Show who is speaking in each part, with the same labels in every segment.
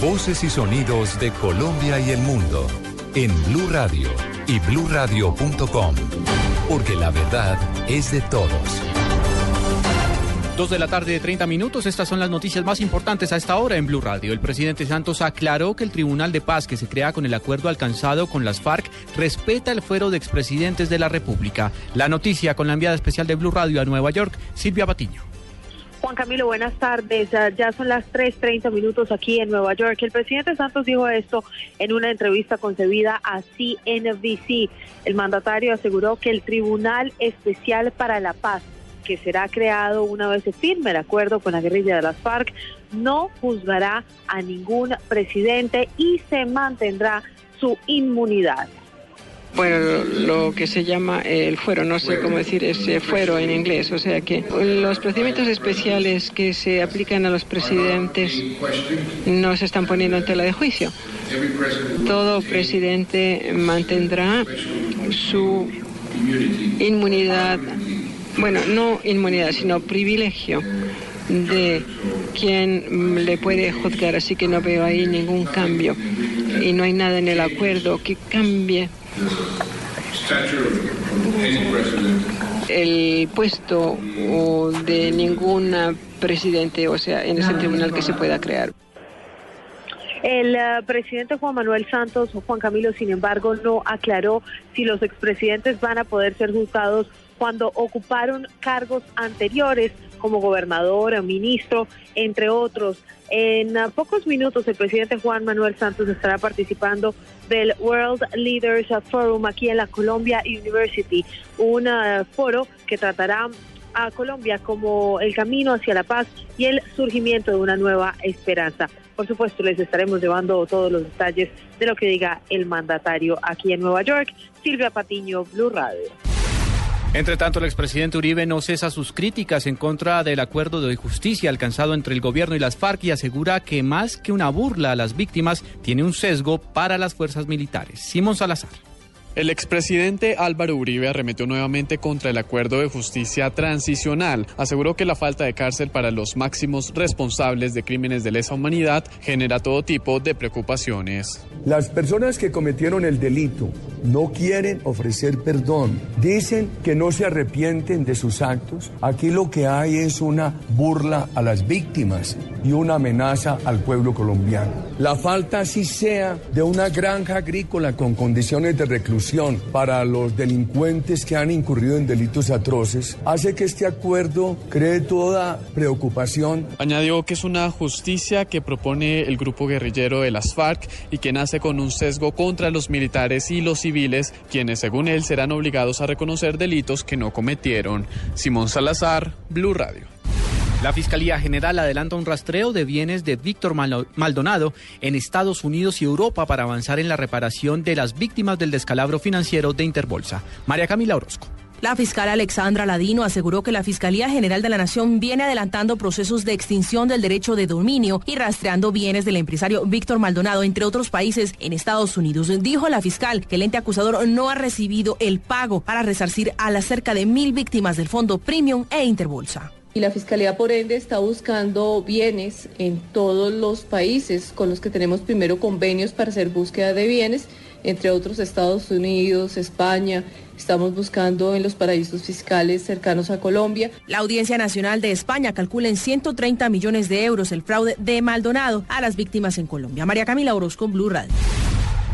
Speaker 1: Voces y sonidos de Colombia y el mundo en Blue Radio y bluradio.com, porque la verdad es de todos.
Speaker 2: Dos de la tarde de 30 minutos, estas son las noticias más importantes a esta hora en Blue Radio. El presidente Santos aclaró que el Tribunal de Paz que se crea con el acuerdo alcanzado con las FARC respeta el fuero de expresidentes de la República. La noticia con la enviada especial de Blue Radio a Nueva York, Silvia Patiño.
Speaker 3: Juan Camilo, buenas tardes. Ya son las 3.30 minutos aquí en Nueva York. El presidente Santos dijo esto en una entrevista concebida a CNBC. El mandatario aseguró que el Tribunal Especial para la Paz que será creado una vez se firme el acuerdo con la guerrilla de las FARC, no juzgará a ningún presidente y se mantendrá su inmunidad.
Speaker 4: Bueno, lo que se llama el fuero, no sé cómo decir ese fuero en inglés, o sea que los procedimientos especiales que se aplican a los presidentes no se están poniendo en tela de juicio. Todo presidente mantendrá su inmunidad bueno, no inmunidad, sino privilegio de quien le puede juzgar, así que no veo ahí ningún cambio y no hay nada en el acuerdo que cambie el puesto de ningún presidente, o sea, en ese tribunal que se pueda crear.
Speaker 3: El uh, presidente Juan Manuel Santos, Juan Camilo, sin embargo, no aclaró si los expresidentes van a poder ser juzgados cuando ocuparon cargos anteriores como gobernador, ministro, entre otros. En uh, pocos minutos el presidente Juan Manuel Santos estará participando del World Leaders Forum aquí en la Columbia University, un uh, foro que tratará a Colombia como el camino hacia la paz y el surgimiento de una nueva esperanza. Por supuesto, les estaremos llevando todos los detalles de lo que diga el mandatario aquí en Nueva York. Silvia Patiño, Blue Radio.
Speaker 2: Entre tanto, el expresidente Uribe no cesa sus críticas en contra del acuerdo de justicia alcanzado entre el gobierno y las FARC y asegura que más que una burla a las víctimas, tiene un sesgo para las fuerzas militares. Simón Salazar.
Speaker 5: El expresidente Álvaro Uribe arremetió nuevamente contra el acuerdo de justicia transicional. Aseguró que la falta de cárcel para los máximos responsables de crímenes de lesa humanidad genera todo tipo de preocupaciones.
Speaker 6: Las personas que cometieron el delito no quieren ofrecer perdón. Dicen que no se arrepienten de sus actos. Aquí lo que hay es una burla a las víctimas y una amenaza al pueblo colombiano. La falta, si sea, de una granja agrícola con condiciones de reclusión para los delincuentes que han incurrido en delitos atroces hace que este acuerdo cree toda preocupación.
Speaker 5: Añadió que es una justicia que propone el grupo guerrillero de las FARC y que nace con un sesgo contra los militares y los civiles, quienes según él serán obligados a reconocer delitos que no cometieron. Simón Salazar, Blue Radio.
Speaker 2: La Fiscalía General adelanta un rastreo de bienes de Víctor Maldonado en Estados Unidos y Europa para avanzar en la reparación de las víctimas del descalabro financiero de Interbolsa. María Camila Orozco.
Speaker 7: La fiscal Alexandra Ladino aseguró que la Fiscalía General de la Nación viene adelantando procesos de extinción del derecho de dominio y rastreando bienes del empresario Víctor Maldonado, entre otros países, en Estados Unidos. Dijo la fiscal que el ente acusador no ha recibido el pago para resarcir a las cerca de mil víctimas del Fondo Premium e Interbolsa.
Speaker 8: Y la Fiscalía, por ende, está buscando bienes en todos los países con los que tenemos primero convenios para hacer búsqueda de bienes, entre otros Estados Unidos, España. Estamos buscando en los paraísos fiscales cercanos a Colombia.
Speaker 7: La Audiencia Nacional de España calcula en 130 millones de euros el fraude de Maldonado a las víctimas en Colombia. María Camila Orozco, Blue Radio.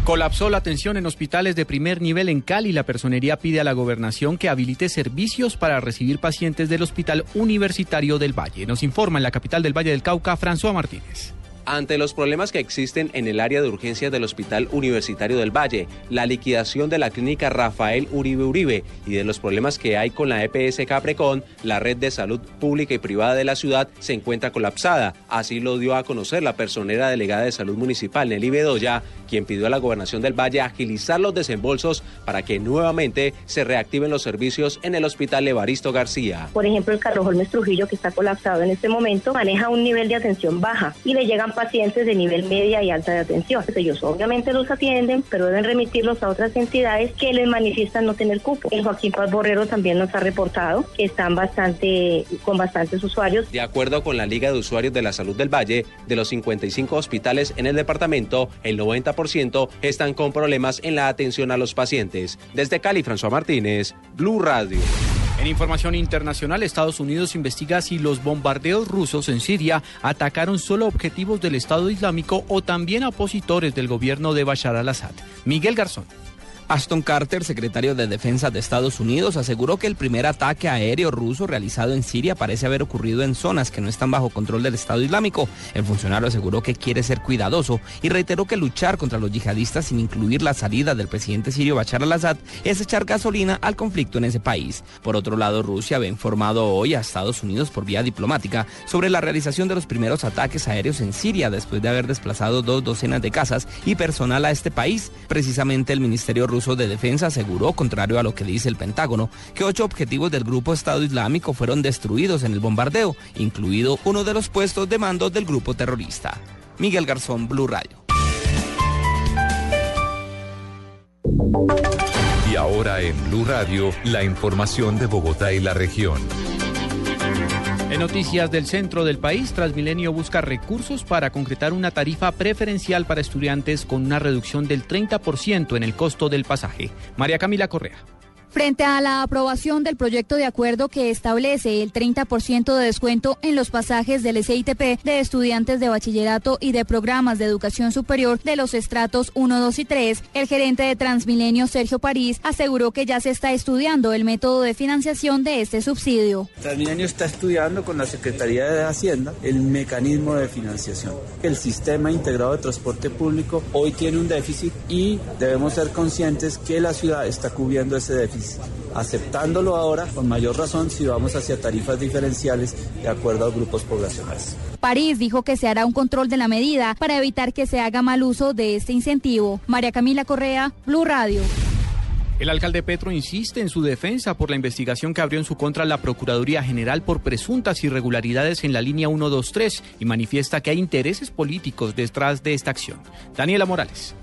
Speaker 2: Colapsó la atención en hospitales de primer nivel en Cali. La personería pide a la gobernación que habilite servicios para recibir pacientes del Hospital Universitario del Valle. Nos informa en la capital del Valle del Cauca, François Martínez.
Speaker 9: Ante los problemas que existen en el área de urgencias del Hospital Universitario del Valle, la liquidación de la clínica Rafael Uribe Uribe y de los problemas que hay con la EPS Caprecon, la red de salud pública y privada de la ciudad se encuentra colapsada. Así lo dio a conocer la personera delegada de salud municipal, Nelly Bedoya, quien pidió a la gobernación del Valle agilizar los desembolsos para que nuevamente se reactiven los servicios en el Hospital Evaristo García.
Speaker 10: Por ejemplo, el Carlos Holmes Trujillo, que está colapsado en este momento, maneja un nivel de atención baja y le llegan pacientes de nivel media y alta de atención. Ellos obviamente los atienden, pero deben remitirlos a otras entidades que les manifiestan no tener cupo. El Joaquín Paz Borrero también nos ha reportado que están bastante con bastantes usuarios.
Speaker 9: De acuerdo con la Liga de Usuarios de la Salud del Valle, de los 55 hospitales en el departamento, el 90% están con problemas en la atención a los pacientes. Desde Cali, François Martínez, Blue Radio.
Speaker 2: En información internacional, Estados Unidos investiga si los bombardeos rusos en Siria atacaron solo objetivos del Estado Islámico o también opositores del gobierno de Bashar al-Assad. Miguel Garzón.
Speaker 11: Aston Carter, secretario de Defensa de Estados Unidos, aseguró que el primer ataque aéreo ruso realizado en Siria parece haber ocurrido en zonas que no están bajo control del Estado Islámico. El funcionario aseguró que quiere ser cuidadoso y reiteró que luchar contra los yihadistas sin incluir la salida del presidente sirio Bashar al-Assad es echar gasolina al conflicto en ese país. Por otro lado, Rusia había informado hoy a Estados Unidos por vía diplomática sobre la realización de los primeros ataques aéreos en Siria después de haber desplazado dos docenas de casas y personal a este país. Precisamente el Ministerio ruso de Defensa aseguró, contrario a lo que dice el Pentágono, que ocho objetivos del grupo Estado Islámico fueron destruidos en el bombardeo, incluido uno de los puestos de mando del grupo terrorista. Miguel Garzón, Blue Radio.
Speaker 1: Y ahora en Blue Radio, la información de Bogotá y la región.
Speaker 2: En noticias del centro del país, Transmilenio busca recursos para concretar una tarifa preferencial para estudiantes con una reducción del 30% en el costo del pasaje. María Camila Correa.
Speaker 12: Frente a la aprobación del proyecto de acuerdo que establece el 30% de descuento en los pasajes del SITP de estudiantes de bachillerato y de programas de educación superior de los estratos 1, 2 y 3, el gerente de Transmilenio, Sergio París, aseguró que ya se está estudiando el método de financiación de este subsidio.
Speaker 13: Transmilenio está estudiando con la Secretaría de Hacienda el mecanismo de financiación. El sistema integrado de transporte público hoy tiene un déficit y debemos ser conscientes que la ciudad está cubriendo ese déficit aceptándolo ahora con mayor razón si vamos hacia tarifas diferenciales de acuerdo a grupos poblacionales.
Speaker 12: París dijo que se hará un control de la medida para evitar que se haga mal uso de este incentivo. María Camila Correa, Blue Radio.
Speaker 2: El alcalde Petro insiste en su defensa por la investigación que abrió en su contra la Procuraduría General por presuntas irregularidades en la línea 123 y manifiesta que hay intereses políticos detrás de esta acción. Daniela Morales.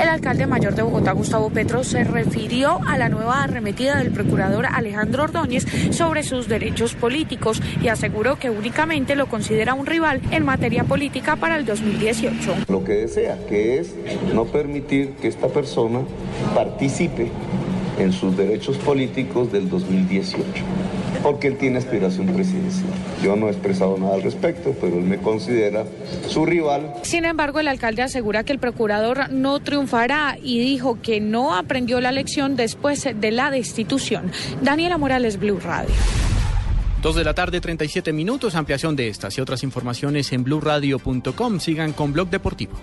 Speaker 14: El alcalde mayor de Bogotá, Gustavo Petro, se refirió a la nueva arremetida del procurador Alejandro Ordóñez sobre sus derechos políticos y aseguró que únicamente lo considera un rival en materia política para el 2018.
Speaker 15: Lo que desea, que es no permitir que esta persona participe en sus derechos políticos del 2018 porque él tiene aspiración presidencial. Yo no he expresado nada al respecto, pero él me considera su rival.
Speaker 14: Sin embargo, el alcalde asegura que el procurador no triunfará y dijo que no aprendió la lección después de la destitución. Daniela Morales, Blue Radio.
Speaker 2: Dos de la tarde, 37 minutos. Ampliación de estas y otras informaciones en blueradio.com. Sigan con Blog Deportivo.